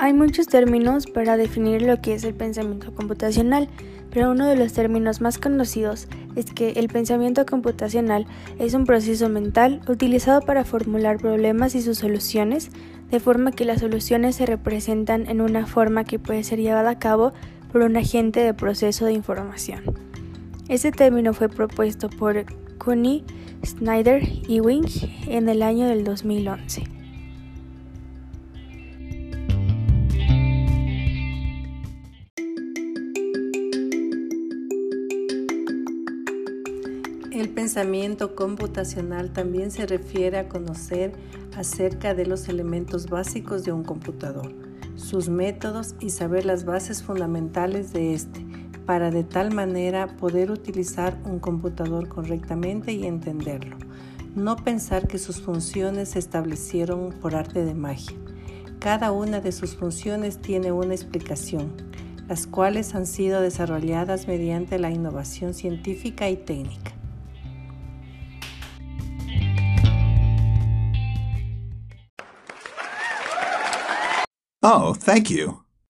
Hay muchos términos para definir lo que es el pensamiento computacional, pero uno de los términos más conocidos es que el pensamiento computacional es un proceso mental utilizado para formular problemas y sus soluciones, de forma que las soluciones se representan en una forma que puede ser llevada a cabo por un agente de proceso de información. Este término fue propuesto por Cooney, Snyder y Wing en el año del 2011. El pensamiento computacional también se refiere a conocer acerca de los elementos básicos de un computador, sus métodos y saber las bases fundamentales de este, para de tal manera poder utilizar un computador correctamente y entenderlo. No pensar que sus funciones se establecieron por arte de magia. Cada una de sus funciones tiene una explicación, las cuales han sido desarrolladas mediante la innovación científica y técnica. Oh, thank you.